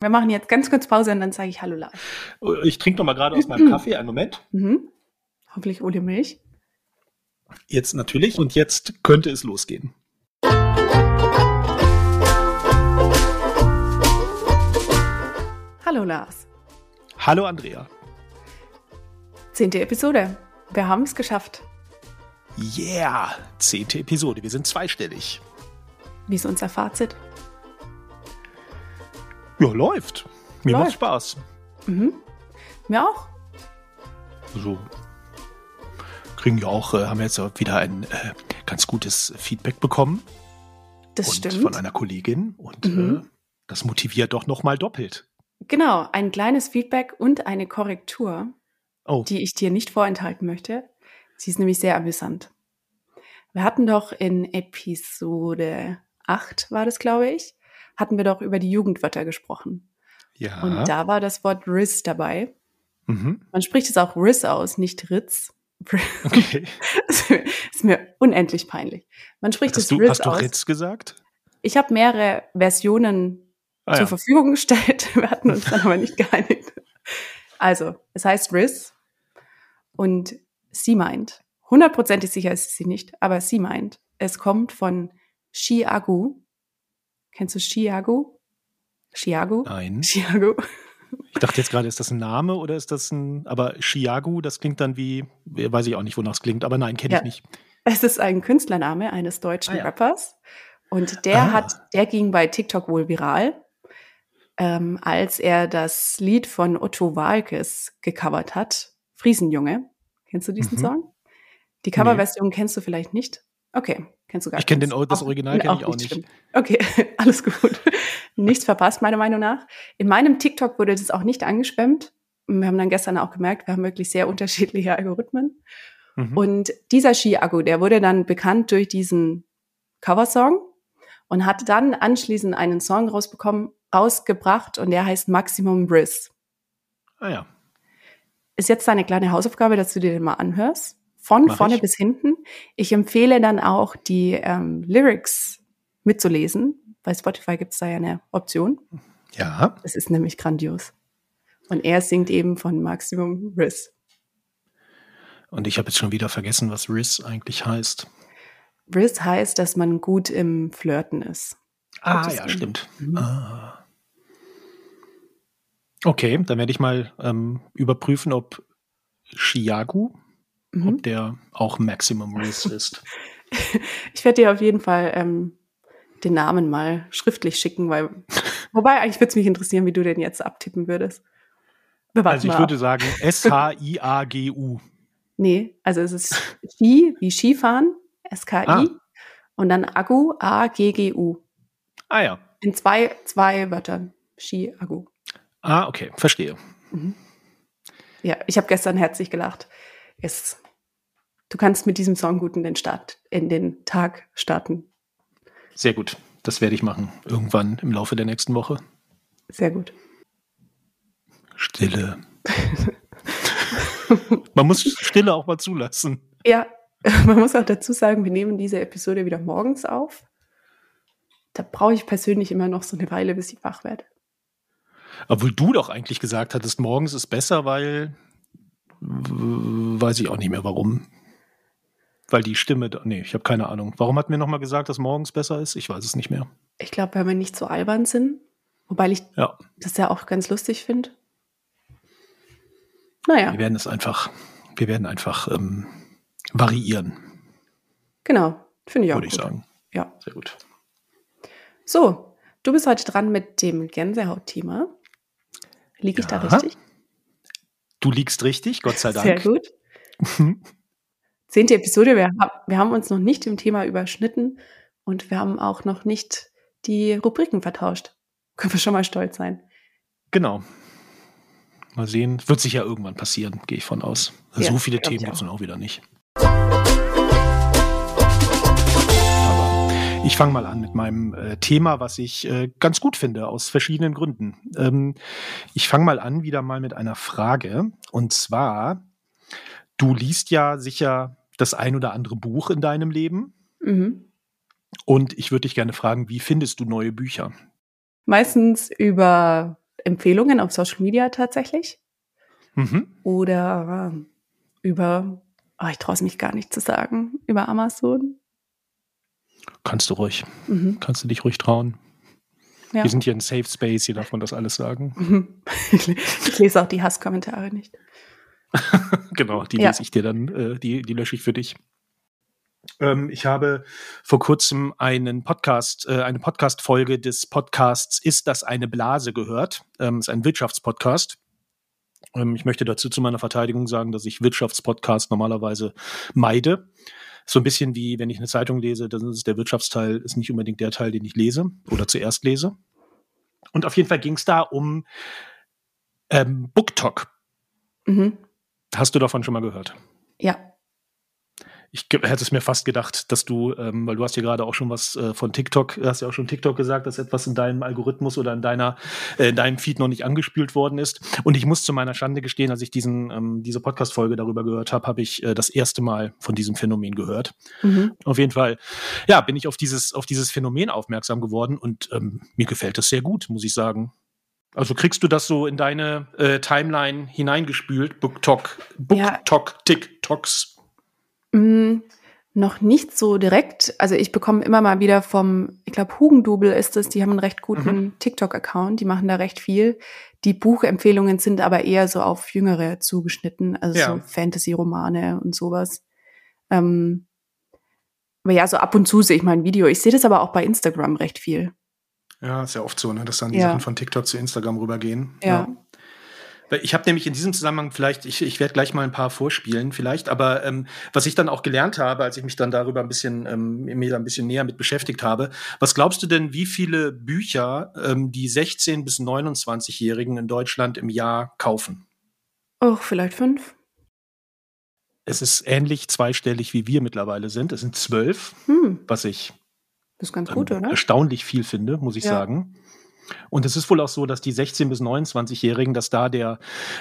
Wir machen jetzt ganz kurz Pause und dann sage ich Hallo Lars. Ich trinke noch mal gerade aus meinem Kaffee. Einen Moment. Mhm. Hoffentlich ohne Milch. Jetzt natürlich. Und jetzt könnte es losgehen. Hallo Lars. Hallo Andrea. Zehnte Episode. Wir haben es geschafft. Yeah, zehnte Episode. Wir sind zweistellig. Wie ist unser Fazit? Ja, läuft. Mir Läuft. macht Spaß. Mhm. Mir auch. So kriegen ja auch, äh, haben wir jetzt auch wieder ein äh, ganz gutes Feedback bekommen Das stimmt. von einer Kollegin und Mhm. äh, das motiviert doch noch mal doppelt. Genau, ein kleines Feedback und eine Korrektur, Oh, die ich dir nicht vorenthalten möchte. Sie ist nämlich sehr amüsant. Wir hatten doch in Episode 8, war das, glaube ich, hatten wir doch über die Jugendwörter gesprochen. ja. Und da war das Wort Riz dabei. mhm. Man spricht es auch Riz aus, nicht Ritz. Okay. ist mir unendlich peinlich. Man spricht es Riz hast du aus. Ritz gesagt? Ich habe mehrere Versionen Ah, zur ja. Verfügung gestellt. Wir hatten uns dann aber nicht geeinigt. Also, es heißt Riz und sie meint, hundertprozentig sicher ist sie nicht, aber sie meint, es kommt von Chiagu. Kennst du Chiagu? Chiagu? Nein. Chiagu. Ich dachte jetzt gerade, ist das ein Name oder ist das ein. Aber Chiagu, das klingt dann wie. Weiß ich auch nicht, wonach es klingt, aber nein, kenne Ja. ich nicht. Es ist ein Künstlername eines deutschen Ah, ja. Rappers. Und der Ah. hat, der ging bei TikTok wohl viral, ähm, als er das Lied von Otto Walkes gecovert hat. Friesenjunge. Kennst du diesen Mhm. Song? Die Coverversion kennst du vielleicht nicht? Okay, kennst du gar Ich kenne den- das Original kenn ich auch nicht nicht. Okay, alles gut. Nichts verpasst, meiner Meinung nach. In meinem TikTok wurde das auch nicht angespammt. Wir haben dann gestern auch gemerkt, wir haben wirklich sehr unterschiedliche Algorithmen. Mhm. Und dieser Ski-Akku, der wurde dann bekannt durch diesen Coversong und hat dann anschließend einen Song rausbekommen, rausgebracht und der heißt Maximum Briss. ah ja. Ist jetzt deine kleine Hausaufgabe, dass du dir den mal anhörst. Von Mach vorne ich. bis hinten. Ich empfehle dann auch, die ähm, Lyrics mitzulesen. Bei Spotify gibt es da ja eine Option. Ja. Es ist nämlich grandios. Und er singt eben von Maximum Briss. Und ich habe jetzt schon wieder vergessen, was Riz eigentlich heißt. Briss heißt, dass man gut im Flirten ist. Ah, ja, stimmt. Mhm. Ah. Okay, dann werde ich mal ähm, überprüfen, ob Chiagu, Mhm. ob der auch Maximum Riz ist. Ich werde dir auf jeden Fall ähm, den Namen mal schriftlich schicken, weil wobei eigentlich würde es mich interessieren, wie du den jetzt abtippen würdest. Wir warten Also ich würde ab. sagen S-H-I-A-G-U. Nee, also es ist Ski wie Skifahren, S-K-I Ah. und dann Agu, A-G-G-U. Ah ja. In zwei, zwei Wörtern. Ski, Agu. Ah, okay, verstehe. Ja, ich habe gestern herzlich gelacht. Es, du kannst mit diesem Song gut in den Start, in den Tag starten. Sehr gut. Das werde ich machen. Irgendwann im Laufe der nächsten Woche. Sehr gut. Stille. Man muss Stille auch mal zulassen. Ja, man muss auch dazu sagen, wir nehmen diese Episode wieder morgens auf. Da brauche ich persönlich immer noch so eine Weile, bis ich wach werde. Obwohl du doch eigentlich gesagt hattest, morgens ist besser, weil weiß ich auch nicht mehr warum. Weil die Stimme, da- nee, ich habe keine Ahnung. Warum hat mir nochmal gesagt, dass morgens besser ist? Ich weiß es nicht mehr. Ich glaube, weil wir nicht so albern sind. Wobei ich Ja, das ja auch ganz lustig finde. Naja, wir werden es einfach, wir werden einfach ähm, variieren, genau. Finde ich auch würde ich sagen. Ja. Sehr gut. So, du bist heute dran mit dem Gänsehaut-Thema. Liege ich da Ja. richtig? Du liegst richtig, Gott sei Sehr Dank. gut. Zehnte Episode. Wir, wir haben uns noch nicht im Thema überschnitten und wir haben auch noch nicht die Rubriken vertauscht. Können wir schon mal stolz sein. Genau. Mal sehen. Wird sicher irgendwann passieren, gehe ich von aus. Ja, so viele Themen gibt es auch. nun auch wieder nicht. Aber ich fange mal an mit meinem äh, Thema, was ich äh, ganz gut finde, aus verschiedenen Gründen. Ähm, ich fange mal an wieder mal mit einer Frage. Und zwar, du liest ja sicher das ein oder andere Buch in deinem Leben. Mhm. Und ich würde dich gerne fragen, wie findest du neue Bücher? Meistens über Empfehlungen auf Social Media tatsächlich. Mhm. Oder über, oh, ich traue es mich gar nicht zu sagen, über Amazon. Kannst du ruhig. Mhm. Kannst du dich ruhig trauen. Ja. Wir sind hier ein Safe Space, hier darf man das alles sagen. Mhm. Ich lese auch die Hasskommentare nicht. genau, die Ja. lese ich dir dann, äh, die, die lösche ich für dich. Ähm, ich habe vor kurzem einen Podcast, äh, eine Podcast-Folge des Podcasts Ist das eine Blase gehört. Ähm, ist ein Wirtschaftspodcast. Ähm, ich möchte dazu zu meiner Verteidigung sagen, dass ich Wirtschaftspodcasts normalerweise meide. So ein bisschen wie, wenn ich eine Zeitung lese, dann ist der Wirtschaftsteil ist nicht unbedingt der Teil, den ich lese oder zuerst lese. Und auf jeden Fall ging es da um ähm, BookTok. Mhm. Hast du davon schon mal gehört? Ja. Ich hätte es mir fast gedacht, dass du, ähm, weil du hast ja gerade auch schon was äh, von TikTok, hast ja auch schon TikTok gesagt, dass etwas in deinem Algorithmus oder in deiner, äh, in deinem Feed noch nicht angespült worden ist. Und ich muss zu meiner Schande gestehen, als ich diesen, ähm, diese Podcast-Folge darüber gehört habe, habe ich äh, das erste Mal von diesem Phänomen gehört. Mhm. Auf jeden Fall, ja, bin ich auf dieses, auf dieses Phänomen aufmerksam geworden und ähm, mir gefällt das sehr gut, muss ich sagen. Also kriegst du das so in deine äh, Timeline hineingespült, BookTok, Ja. BookTok, TikToks? Mm, noch nicht so direkt. Also ich bekomme immer mal wieder vom, ich glaube, Hugendubel ist es, die haben einen recht guten TikTok-Account, die machen da recht viel. Die Buchempfehlungen sind aber eher so auf Jüngere zugeschnitten, also Ja. so Fantasy-Romane und sowas. Ähm, aber ja, so ab und zu sehe ich mal ein Video. Ich sehe das aber auch bei Instagram recht viel. Ja, ist ja oft so, ne, dass dann die Ja. Sachen von TikTok zu Instagram rübergehen. Ja. Weil Ich habe nämlich in diesem Zusammenhang vielleicht, ich, ich werde gleich mal ein paar vorspielen vielleicht, aber ähm, was ich dann auch gelernt habe, als ich mich dann darüber ein bisschen, ähm, mir da ein bisschen näher mit beschäftigt habe, was glaubst du denn, wie viele Bücher ähm, die 16- bis 29-Jährigen in Deutschland im Jahr kaufen? Oh, vielleicht fünf. Es ist ähnlich zweistellig, wie wir mittlerweile sind. Es sind zwölf, Hm, was ich das ist ganz ähm, gut, oder? erstaunlich viel finde, muss ich Ja. sagen. Und es ist wohl auch so, dass die 16- bis 29-Jährigen, dass da der,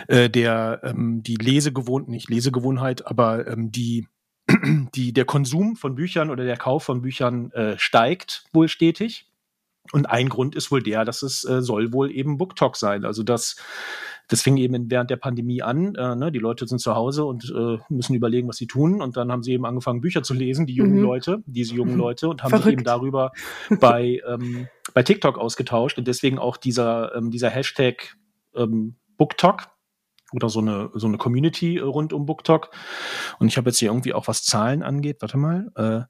äh, der, ähm, die Lesegewohnheit, nicht Lesegewohnheit, aber ähm, die, die, der Konsum von Büchern oder der Kauf von Büchern äh, steigt wohl stetig. Und ein Grund ist wohl der, dass es äh, soll wohl eben BookTok sein. Also das, das fing eben während der Pandemie an. Äh, ne? Die Leute sind zu Hause und äh, müssen überlegen, was sie tun. Und dann haben sie eben angefangen, Bücher zu lesen, die jungen Mhm. Leute, diese jungen Leute, und haben sich Verrückt. eben darüber bei, ähm, bei TikTok ausgetauscht. Und deswegen auch dieser, ähm, dieser Hashtag ähm, BookTok oder so eine, so eine Community äh, rund um BookTok. Und ich habe jetzt hier irgendwie auch, was Zahlen angeht, warte mal, äh,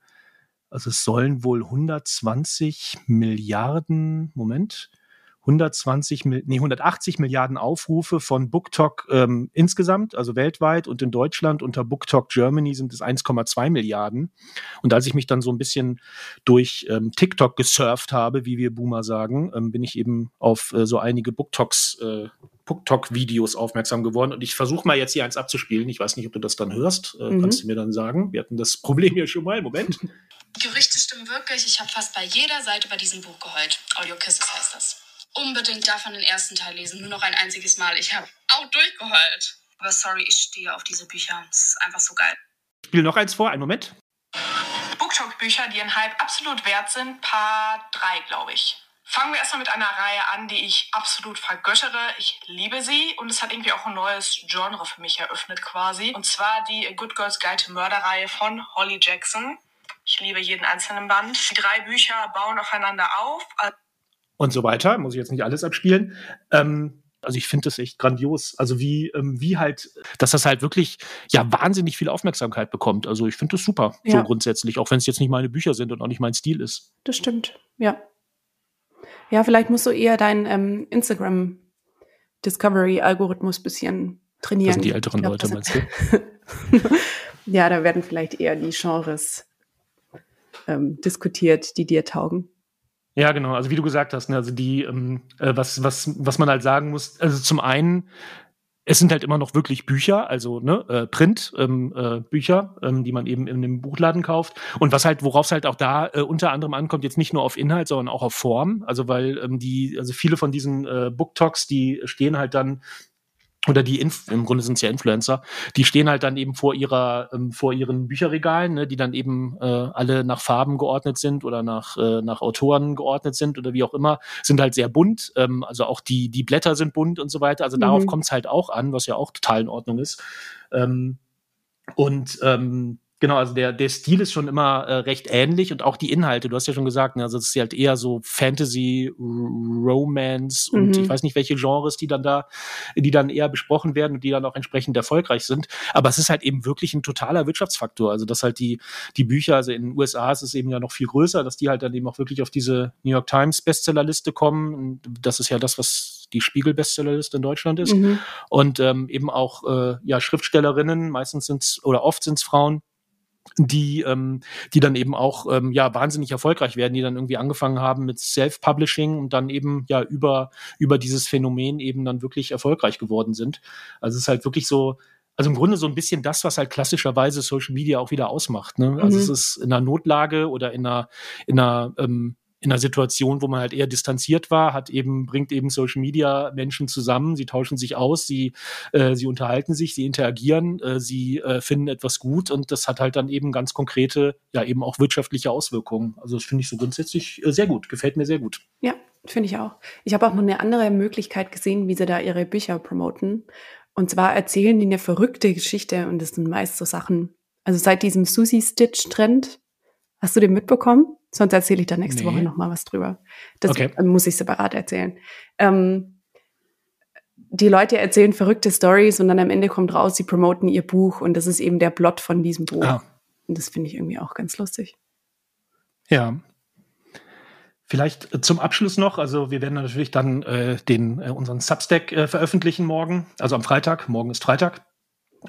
also es sollen wohl 120 Milliarden, Moment, 120, Mil- nee, 180 Milliarden Aufrufe von BookTok ähm, insgesamt, also weltweit und in Deutschland unter BookTok Germany sind es 1,2 Milliarden. Und als ich mich dann so ein bisschen durch ähm, TikTok gesurft habe, wie wir Boomer sagen, ähm, bin ich eben auf äh, so einige BookToks, äh, BookTok-Videos aufmerksam geworden. Und ich versuche mal jetzt hier eins abzuspielen. Ich weiß nicht, ob du das dann hörst. Äh, Mhm. Kannst du mir dann sagen? Wir hatten das Problem hier schon mal. Moment. Gerüchte stimmen wirklich. Ich habe fast bei jeder Seite bei diesem Buch geheult. Audio Kisses heißt das. Unbedingt davon den ersten Teil lesen. Nur noch ein einziges Mal. Ich habe auch durchgeheult. Aber sorry, ich stehe auf diese Bücher. Es ist einfach so geil. Ich spiele noch eins vor. Einen Moment. BookTok-Bücher, die ihren Hype absolut wert sind, Paar 3, glaube ich. Fangen wir erstmal mit einer Reihe an, die ich absolut vergöttere. Ich liebe sie und es hat irgendwie auch ein neues Genre für mich eröffnet quasi. Und zwar die Good Girls Guide to Murder-Reihe von Holly Jackson. Ich liebe jeden einzelnen Band. Die drei Bücher bauen aufeinander auf. Und so weiter. Muss ich jetzt nicht alles abspielen. Ähm, also ich finde das echt grandios. Also wie, ähm, wie halt, dass das halt wirklich ja wahnsinnig viel Aufmerksamkeit bekommt. Also ich finde das super, so Ja. grundsätzlich, auch wenn es jetzt nicht meine Bücher sind und auch nicht mein Stil ist. Das stimmt, ja. Ja, vielleicht musst du eher deinen ähm, Instagram Discovery-Algorithmus bisschen trainieren. Das sind die älteren glaub, Leute, meinst du? ja, da werden vielleicht eher die Genres ähm, diskutiert, die dir taugen. Ja, genau. Also wie du gesagt hast, ne, also die, ähm, äh, was, was, was man halt sagen muss, also zum einen, es sind halt immer noch wirklich Bücher, also ne, äh, Print, ähm, äh, Bücher, ähm, die man eben in dem Buchladen kauft. Und was halt, worauf es halt auch da äh, unter anderem ankommt, jetzt nicht nur auf Inhalt, sondern auch auf Form. Also weil ähm, die, also viele von diesen äh, Booktalks, die stehen halt dann oder die Inf im Grunde sind es ja Influencer, die stehen halt dann eben vor ihrer ähm, vor ihren Bücherregalen, ne, die dann eben äh, alle nach Farben geordnet sind oder nach äh, nach Autoren geordnet sind oder wie auch immer, sind halt sehr bunt. Ähm, also auch die die Blätter sind bunt und so weiter. Also darauf mhm. kommt es halt auch an, was ja auch total in Ordnung ist. Ähm, und ähm, Genau, also der, der Stil ist schon immer äh, recht ähnlich und auch die Inhalte. Du hast ja schon gesagt, ne, also es ist halt eher so Fantasy, Romance und mhm. ich weiß nicht, welche Genres, die dann da, die dann eher besprochen werden und die dann auch entsprechend erfolgreich sind. Aber es ist halt eben wirklich ein totaler Wirtschaftsfaktor. Also dass halt die, die Bücher, also in den USA ist es eben ja noch viel größer, dass die halt dann eben auch wirklich auf diese New York Times Bestsellerliste kommen. Und das ist ja das, was die Spiegel-Bestsellerliste in Deutschland ist. Mhm. Und ähm, eben auch äh, ja, Schriftstellerinnen, meistens sind es oder oft sind es Frauen, die, ähm, die dann eben auch ähm, ja wahnsinnig erfolgreich werden, die dann irgendwie angefangen haben mit Self-Publishing und dann eben ja über, über dieses Phänomen eben dann wirklich erfolgreich geworden sind. Also es ist halt wirklich so, also im Grunde so ein bisschen das, was halt klassischerweise Social Media auch wieder ausmacht. Ne? Also mhm. es ist in einer Notlage oder in einer, in einer ähm, in einer Situation, wo man halt eher distanziert war, hat eben, bringt eben Social Media Menschen zusammen, sie tauschen sich aus, sie, äh, sie unterhalten sich, sie interagieren, äh, sie äh, finden etwas gut und das hat halt dann eben ganz konkrete, ja eben auch wirtschaftliche Auswirkungen. Also das finde ich so grundsätzlich äh, sehr gut, gefällt mir sehr gut. Ja, finde ich auch. Ich habe auch noch eine andere Möglichkeit gesehen, wie sie da ihre Bücher promoten. Und zwar erzählen die eine verrückte Geschichte und das sind meist so Sachen, also seit diesem Susie Stitch Trend, hast du den mitbekommen? Sonst erzähle ich da nächste nee. Woche noch mal was drüber. Das okay. muss ich separat erzählen. Ähm, die Leute erzählen verrückte Stories und dann am Ende kommt raus, sie promoten ihr Buch und das ist eben der Plot von diesem Buch. Ah. Und das finde ich irgendwie auch ganz lustig. Ja. Vielleicht äh, zum Abschluss noch, also wir werden natürlich dann äh, den äh, unseren Substack äh, veröffentlichen morgen, also am Freitag. Morgen ist Freitag.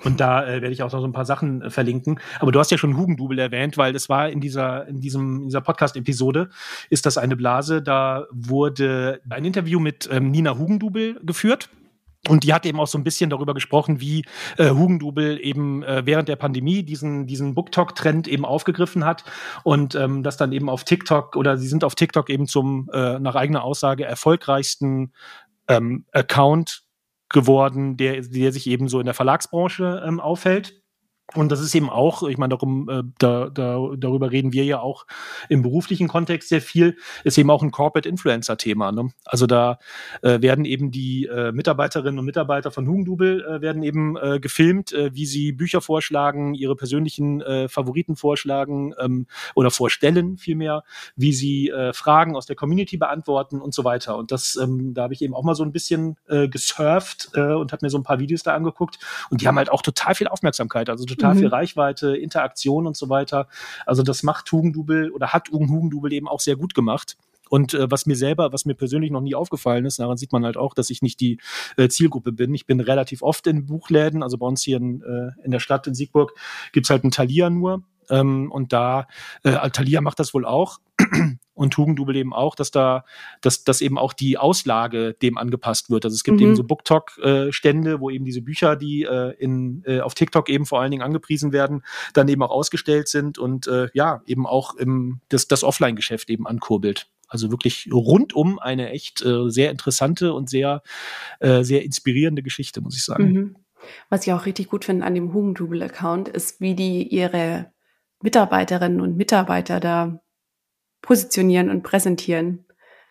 Und da äh, werde ich auch noch so ein paar Sachen äh, verlinken. Aber du hast ja schon Hugendubel erwähnt, weil das war in dieser, in diesem, in dieser Podcast-Episode, ist das eine Blase. Da wurde ein Interview mit ähm, Nina Hugendubel geführt. Und die hat eben auch so ein bisschen darüber gesprochen, wie äh, Hugendubel eben äh, während der Pandemie diesen, diesen BookTok-Trend eben aufgegriffen hat und ähm, das dann eben auf TikTok oder sie sind auf TikTok eben zum äh, nach eigener Aussage erfolgreichsten ähm, Account geworden, der, der sich eben so in der Verlagsbranche ähm, aufhält. Und das ist eben auch, ich meine, darum, äh, da, da, darüber reden wir ja auch im beruflichen Kontext sehr viel, ist eben auch ein Corporate Influencer-Thema. Ne? Also da äh, werden eben die äh, Mitarbeiterinnen und Mitarbeiter von Hugendubel äh, werden eben äh, gefilmt, äh, wie sie Bücher vorschlagen, ihre persönlichen äh, Favoriten vorschlagen ähm, oder vorstellen vielmehr, wie sie äh, Fragen aus der Community beantworten und so weiter. Und das, ähm, da habe ich eben auch mal so ein bisschen äh, gesurft äh, und habe mir so ein paar Videos da angeguckt. Und die haben halt auch total viel Aufmerksamkeit. Also total mhm. viel Reichweite, Interaktion und so weiter. Also das macht Hugendubel oder hat Hugendubel eben auch sehr gut gemacht. Und äh, was mir selber, was mir persönlich noch nie aufgefallen ist, daran sieht man halt auch, dass ich nicht die äh, Zielgruppe bin. Ich bin relativ oft in Buchläden, also bei uns hier in, äh, in der Stadt in Siegburg gibt's halt einen Thalia nur. Ähm, und da, äh, Thalia macht das wohl auch und Hugendubel eben auch, dass da, dass, dass eben auch die Auslage dem angepasst wird. Also es gibt mhm. eben so BookTok-Stände, wo eben diese Bücher, die äh, in, äh, auf TikTok eben vor allen Dingen angepriesen werden, dann eben auch ausgestellt sind und äh, ja, eben auch im, das, das Offline-Geschäft eben ankurbelt. Also wirklich rundum eine echt äh, sehr interessante und sehr, äh, sehr inspirierende Geschichte, muss ich sagen. Mhm. Was ich auch richtig gut finde an dem Hugendubel-Account ist, wie die ihre Mitarbeiterinnen und Mitarbeiter da positionieren und präsentieren.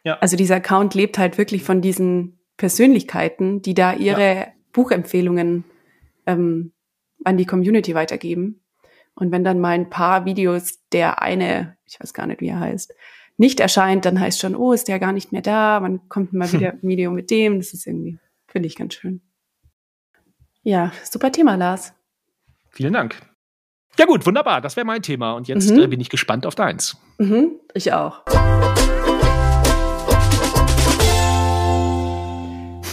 Ja. Also dieser Account lebt halt wirklich von diesen Persönlichkeiten, die da ihre ja. Buchempfehlungen ähm, an die Community weitergeben. Und wenn dann mal ein paar Videos der eine, ich weiß gar nicht, wie er heißt, nicht erscheint, dann heißt schon, oh, ist der gar nicht mehr da, man kommt mal wieder ein Video mit dem. Das ist irgendwie, finde ich ganz schön. Ja, super Thema, Lars. Vielen Dank. Ja gut, wunderbar. Das wäre mein Thema. Und jetzt mhm. äh, bin ich gespannt auf deins. Mhm, ich auch.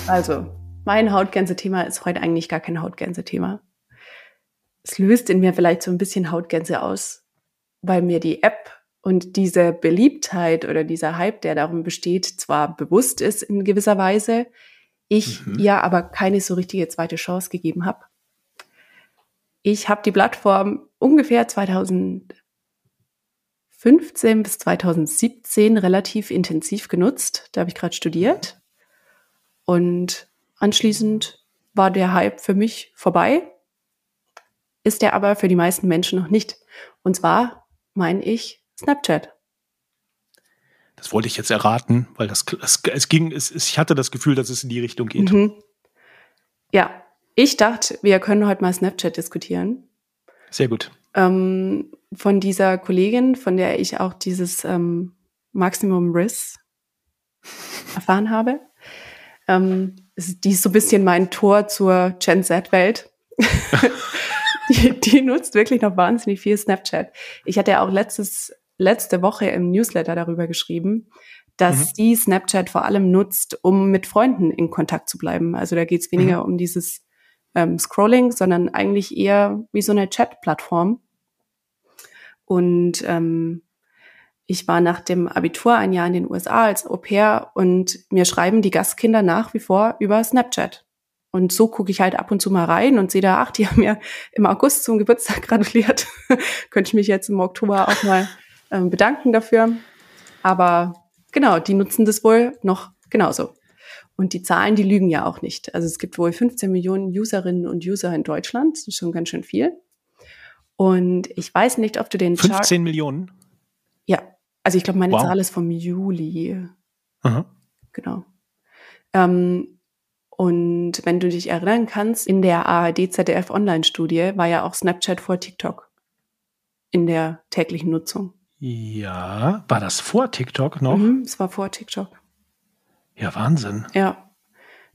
Also, mein Hautgänse-Thema ist heute eigentlich gar kein Hautgänse-Thema. Es löst in mir vielleicht so ein bisschen Hautgänse aus, weil mir die App und diese Beliebtheit oder dieser Hype, der darum besteht, zwar bewusst ist in gewisser Weise, ich mhm. ja aber keine so richtige zweite Chance gegeben habe. Ich habe die Plattform ungefähr 2015 bis 2017 relativ intensiv genutzt. Da habe ich gerade studiert. Und anschließend war der Hype für mich vorbei, ist der aber für die meisten Menschen noch nicht. Und zwar meine ich Snapchat. Das wollte ich jetzt erraten, weil das, es, es ging, es, ich hatte das Gefühl, dass es in die Richtung geht. Mhm. Ja, ich dachte, wir können heute mal Snapchat diskutieren. Sehr gut. Ähm, von dieser Kollegin, von der ich auch dieses ähm, Maximum Risk erfahren habe. Ähm, die ist so ein bisschen mein Tor zur Gen Z-Welt. die, die nutzt wirklich noch wahnsinnig viel Snapchat. Ich hatte ja auch letztes, letzte Woche im Newsletter darüber geschrieben, dass mhm. sie Snapchat vor allem nutzt, um mit Freunden in Kontakt zu bleiben. Also da geht es weniger mhm. um dieses ähm, Scrolling, sondern eigentlich eher wie so eine Chat-Plattform. Und ähm, ich war nach dem Abitur ein Jahr in den USA als Au pair und mir schreiben die Gastkinder nach wie vor über Snapchat. Und so gucke ich halt ab und zu mal rein und sehe da, ach, die haben mir im August zum Geburtstag gratuliert. Könnte ich mich jetzt im Oktober auch mal ähm, bedanken dafür. Aber genau, die nutzen das wohl noch genauso. Und die Zahlen, die lügen ja auch nicht. Also es gibt wohl 15 Millionen Userinnen und User in Deutschland. Das ist schon ganz schön viel. Und ich weiß nicht, ob du den 15 Chart Millionen? Ja. Also ich glaube, meine wow. Zahl ist vom Juli. Aha. Genau. Ähm, und wenn du dich erinnern kannst, in der ARD-ZDF Online-Studie war ja auch Snapchat vor TikTok in der täglichen Nutzung. Ja, war das vor TikTok noch? Mhm, es war vor TikTok. Ja, Wahnsinn. Ja.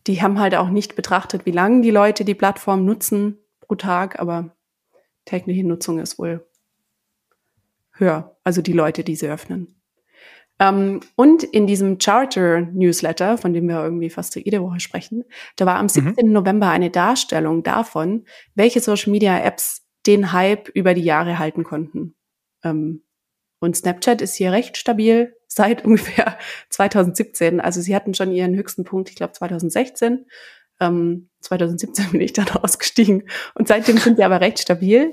Die haben halt auch nicht betrachtet, wie lange die Leute die Plattform nutzen pro Tag, aber tägliche Nutzung ist wohl höher. Also die Leute, die sie öffnen. Ähm, und in diesem Charter-Newsletter, von dem wir irgendwie fast jede Woche sprechen, da war am 17. Mhm. November eine Darstellung davon, welche Social-Media-Apps den Hype über die Jahre halten konnten. Ähm, und Snapchat ist hier recht stabil seit ungefähr 2017. Also sie hatten schon ihren höchsten Punkt, ich glaube 2016. Ähm, 2017 bin ich dann ausgestiegen. Und seitdem sind sie aber recht stabil.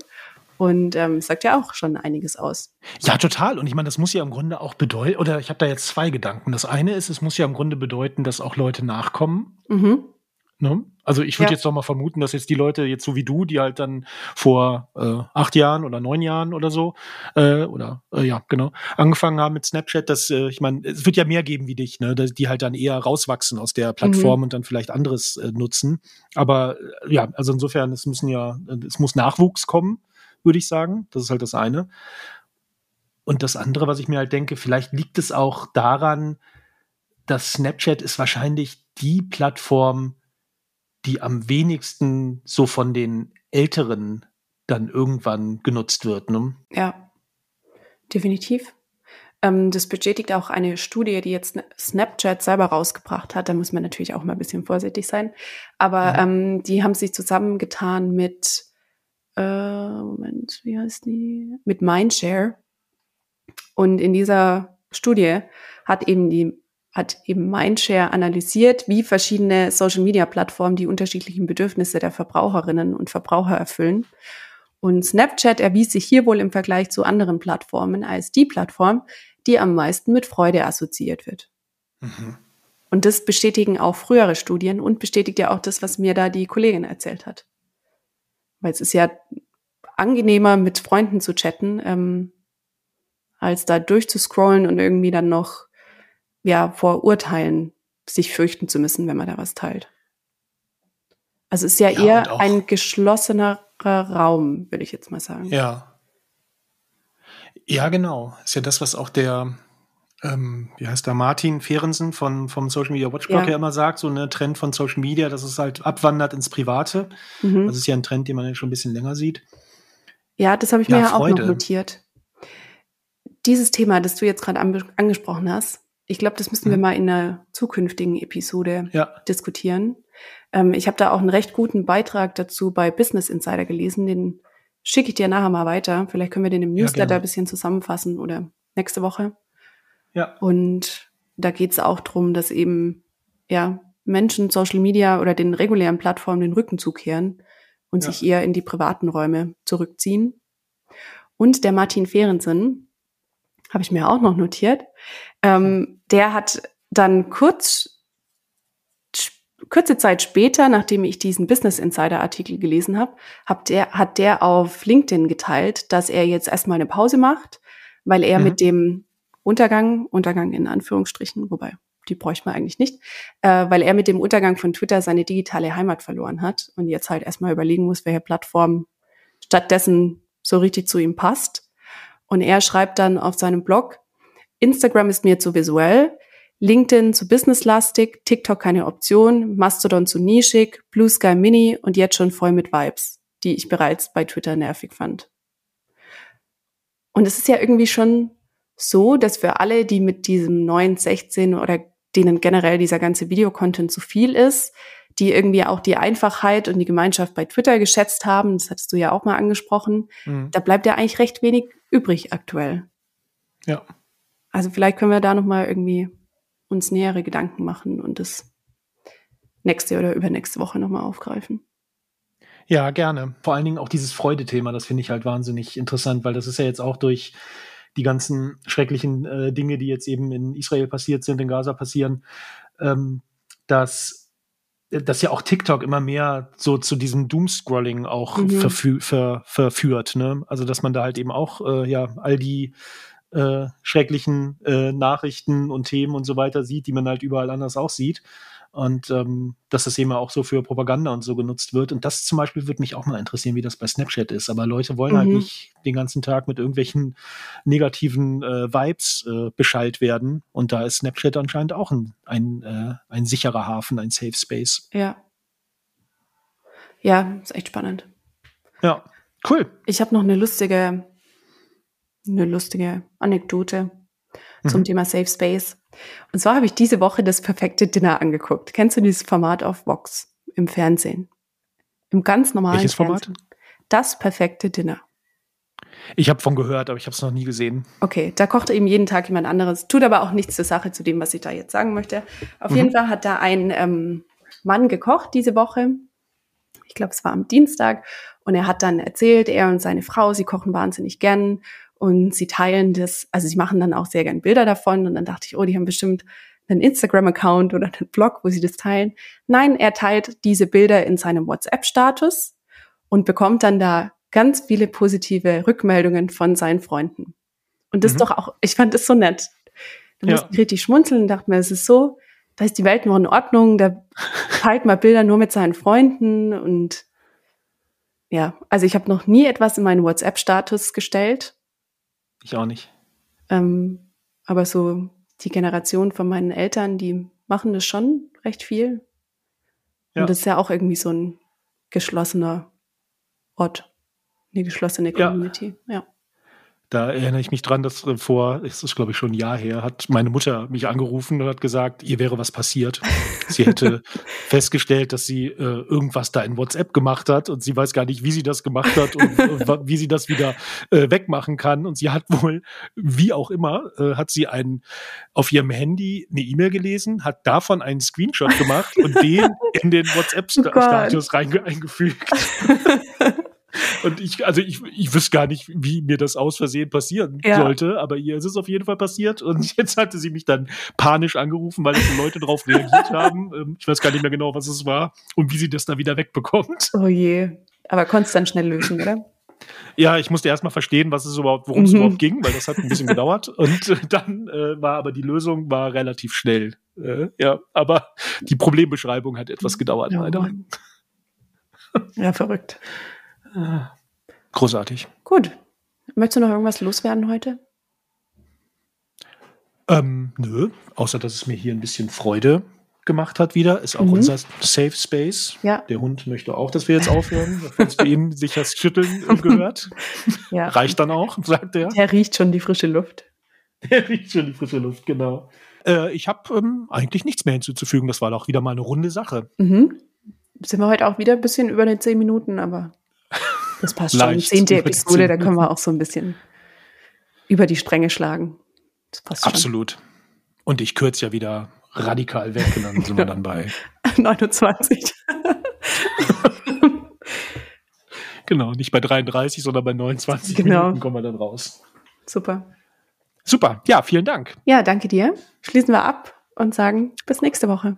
Und ähm, sagt ja auch schon einiges aus. Ja, total. Und ich meine, das muss ja im Grunde auch bedeuten, oder ich habe da jetzt zwei Gedanken. Das eine ist, es muss ja im Grunde bedeuten, dass auch Leute nachkommen. Mhm. Ne? Also ich würde ja. jetzt doch mal vermuten, dass jetzt die Leute jetzt so wie du, die halt dann vor äh, acht Jahren oder neun Jahren oder so, äh, oder äh, ja, genau, angefangen haben mit Snapchat, dass, äh, ich meine, es wird ja mehr geben wie dich, ne, die halt dann eher rauswachsen aus der Plattform mhm. und dann vielleicht anderes äh, nutzen. Aber äh, ja, also insofern, es müssen ja, es muss Nachwuchs kommen, würde ich sagen. Das ist halt das eine. Und das andere, was ich mir halt denke, vielleicht liegt es auch daran, dass Snapchat ist wahrscheinlich die Plattform, die am wenigsten so von den Älteren dann irgendwann genutzt wird. Ne? Ja, definitiv. Ähm, das bestätigt auch eine Studie, die jetzt Snapchat selber rausgebracht hat. Da muss man natürlich auch mal ein bisschen vorsichtig sein. Aber ja. ähm, die haben sich zusammengetan mit, äh, Moment, wie heißt die? Mit Mindshare. Und in dieser Studie hat eben die hat eben Mindshare analysiert, wie verschiedene Social-Media-Plattformen die unterschiedlichen Bedürfnisse der Verbraucherinnen und Verbraucher erfüllen. Und Snapchat erwies sich hier wohl im Vergleich zu anderen Plattformen als die Plattform, die am meisten mit Freude assoziiert wird. Mhm. Und das bestätigen auch frühere Studien und bestätigt ja auch das, was mir da die Kollegin erzählt hat. Weil es ist ja angenehmer, mit Freunden zu chatten, ähm, als da durchzuscrollen und irgendwie dann noch ja, vor Urteilen sich fürchten zu müssen, wenn man da was teilt. Also es ist ja, ja eher ein geschlossener Raum, würde ich jetzt mal sagen. Ja. Ja, genau. Ist ja das, was auch der, ähm, wie heißt der, Martin Fehrensen von, vom Social Media Watchblog ja. ja immer sagt, so eine Trend von Social Media, dass es halt abwandert ins Private. Mhm. Das ist ja ein Trend, den man ja schon ein bisschen länger sieht. Ja, das habe ich ja, mir ja auch noch notiert. Dieses Thema, das du jetzt gerade angesprochen hast, ich glaube, das müssen wir mhm. mal in einer zukünftigen Episode ja. diskutieren. Ähm, ich habe da auch einen recht guten Beitrag dazu bei Business Insider gelesen. Den schicke ich dir nachher mal weiter. Vielleicht können wir den im Newsletter ja, ein bisschen zusammenfassen oder nächste Woche. Ja. Und da geht es auch drum, dass eben ja Menschen Social Media oder den regulären Plattformen den Rücken zukehren und ja. sich eher in die privaten Räume zurückziehen. Und der Martin Fehrensen, habe ich mir auch noch notiert, ähm, der hat dann kurz, kurze Zeit später, nachdem ich diesen Business Insider Artikel gelesen habe, hat der, hat der auf LinkedIn geteilt, dass er jetzt erstmal eine Pause macht, weil er mhm. mit dem Untergang, Untergang in Anführungsstrichen, wobei die bräuchte man eigentlich nicht, äh, weil er mit dem Untergang von Twitter seine digitale Heimat verloren hat und jetzt halt erstmal überlegen muss, welche Plattform stattdessen so richtig zu ihm passt. Und er schreibt dann auf seinem Blog, Instagram ist mir zu visuell, LinkedIn zu businesslastig, TikTok keine Option, Mastodon zu nischig, Blue Sky Mini und jetzt schon voll mit Vibes, die ich bereits bei Twitter nervig fand. Und es ist ja irgendwie schon so, dass für alle, die mit diesem neuen 16 oder denen generell dieser ganze Videocontent zu viel ist, die irgendwie auch die Einfachheit und die Gemeinschaft bei Twitter geschätzt haben, das hattest du ja auch mal angesprochen, mhm. da bleibt ja eigentlich recht wenig übrig aktuell. Ja. Also vielleicht können wir da noch mal irgendwie uns nähere Gedanken machen und das nächste oder übernächste Woche noch mal aufgreifen. Ja, gerne. Vor allen Dingen auch dieses Freudethema, das finde ich halt wahnsinnig interessant, weil das ist ja jetzt auch durch die ganzen schrecklichen äh, Dinge, die jetzt eben in Israel passiert sind, in Gaza passieren, ähm, dass dass ja auch TikTok immer mehr so zu diesem Doomscrolling auch mhm. verfü ver verführt. Ne? Also dass man da halt eben auch äh, ja all die äh, schrecklichen äh, Nachrichten und Themen und so weiter sieht, die man halt überall anders auch sieht. Und ähm, dass das eben auch so für Propaganda und so genutzt wird. Und das zum Beispiel würde mich auch mal interessieren, wie das bei Snapchat ist. Aber Leute wollen halt mhm. halt nicht den ganzen Tag mit irgendwelchen negativen äh, Vibes äh, beschallt werden. Und da ist Snapchat anscheinend auch ein, ein, äh, ein sicherer Hafen, ein Safe Space. Ja. Ja, ist echt spannend. Ja, cool. Ich habe noch eine lustige, eine lustige Anekdote mhm. zum Thema Safe Space. Und zwar habe ich diese Woche das perfekte Dinner angeguckt. Kennst du dieses Format auf Vox im Fernsehen? Im ganz normalen Welches Fernsehen. Format? Das perfekte Dinner. Ich habe von gehört, aber ich habe es noch nie gesehen. Okay, da kocht eben jeden Tag jemand anderes, tut aber auch nichts zur Sache zu dem, was ich da jetzt sagen möchte. Auf mhm. jeden Fall hat da ein ähm, Mann gekocht diese Woche. Ich glaube, es war am Dienstag. Und er hat dann erzählt, er und seine Frau, sie kochen wahnsinnig gern und sie teilen das, also sie machen dann auch sehr gern Bilder davon und dann dachte ich, oh, die haben bestimmt einen Instagram-Account oder einen Blog, wo sie das teilen. Nein, er teilt diese Bilder in seinem WhatsApp-Status und bekommt dann da ganz viele positive Rückmeldungen von seinen Freunden. Und das mhm. ist doch auch, ich fand das so nett. Da ja. musste ich richtig schmunzeln und dachte mir, es ist so, da ist die Welt noch in Ordnung, da teilt mal Bilder nur mit seinen Freunden und ja, also ich habe noch nie etwas in meinen WhatsApp-Status gestellt ich auch nicht. Ähm, aber so die Generation von meinen Eltern, die machen das schon recht viel. Ja. Und das ist ja auch irgendwie so ein geschlossener Ort, eine geschlossene Community. ja. ja. Da erinnere ich mich dran, dass äh, vor, es ist glaube ich schon ein Jahr her, hat meine Mutter mich angerufen und hat gesagt, ihr wäre was passiert. Sie hätte festgestellt, dass sie äh, irgendwas da in WhatsApp gemacht hat und sie weiß gar nicht, wie sie das gemacht hat und äh, wie sie das wieder äh, wegmachen kann. Und sie hat wohl, wie auch immer, äh, hat sie einen auf ihrem Handy eine E-Mail gelesen, hat davon einen Screenshot gemacht und den in den WhatsApp-Status oh eingefügt. Und ich, also ich, ich wüsste gar nicht, wie mir das aus Versehen passieren ja. sollte, aber ihr ist es auf jeden Fall passiert. Und jetzt hatte sie mich dann panisch angerufen, weil so Leute darauf reagiert haben. Ähm, ich weiß gar nicht mehr genau, was es war und wie sie das da wieder wegbekommt. Oh je. Aber konntest dann schnell lösen, oder? Ja, ich musste erstmal verstehen, was es überhaupt, worum es mhm. überhaupt ging, weil das hat ein bisschen gedauert. Und äh, dann äh, war aber die Lösung war relativ schnell. Äh, ja, aber die Problembeschreibung hat etwas gedauert, oh, leider. Ja, verrückt. Großartig. Gut. Möchtest du noch irgendwas loswerden heute? Ähm, nö, außer dass es mir hier ein bisschen Freude gemacht hat wieder. Ist auch mhm. unser Safe Space. Ja. Der Hund möchte auch, dass wir jetzt aufhören. Falls für ihn sich das Schütteln gehört. ja. Reicht dann auch, sagt er. Der riecht schon die frische Luft. Der riecht schon die frische Luft, genau. Äh, ich habe ähm, eigentlich nichts mehr hinzuzufügen. Das war doch wieder mal eine runde Sache. Mhm. Sind wir heute auch wieder ein bisschen über den zehn Minuten, aber das passt schon. Zehnte Episode, da können wir auch so ein bisschen über die Stränge schlagen. Das passt schon. Absolut. Und ich kürze ja wieder radikal weg und dann sind wir dann bei 29. genau, nicht bei 33, sondern bei 29 genau. Minuten kommen wir dann raus. Super. Super. Ja, vielen Dank. Ja, danke dir. Schließen wir ab und sagen bis nächste Woche.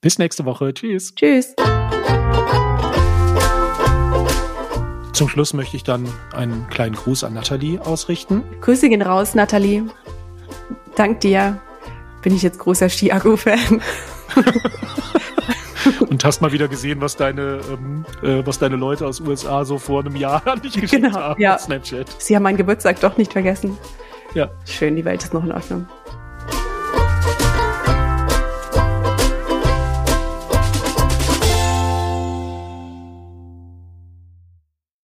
Bis nächste Woche. Tschüss. Tschüss. Zum Schluss möchte ich dann einen kleinen Gruß an Nathalie ausrichten. Grüße gehen raus, Nathalie. Dank dir bin ich jetzt großer Chiago-Fan. und hast mal wieder gesehen, was deine, ähm, äh, was deine Leute aus USA so vor einem Jahr an dich geschickt Genau, haben ja. Snapchat. Sie haben meinen Geburtstag doch nicht vergessen. Ja. Schön, die Welt ist noch in Ordnung.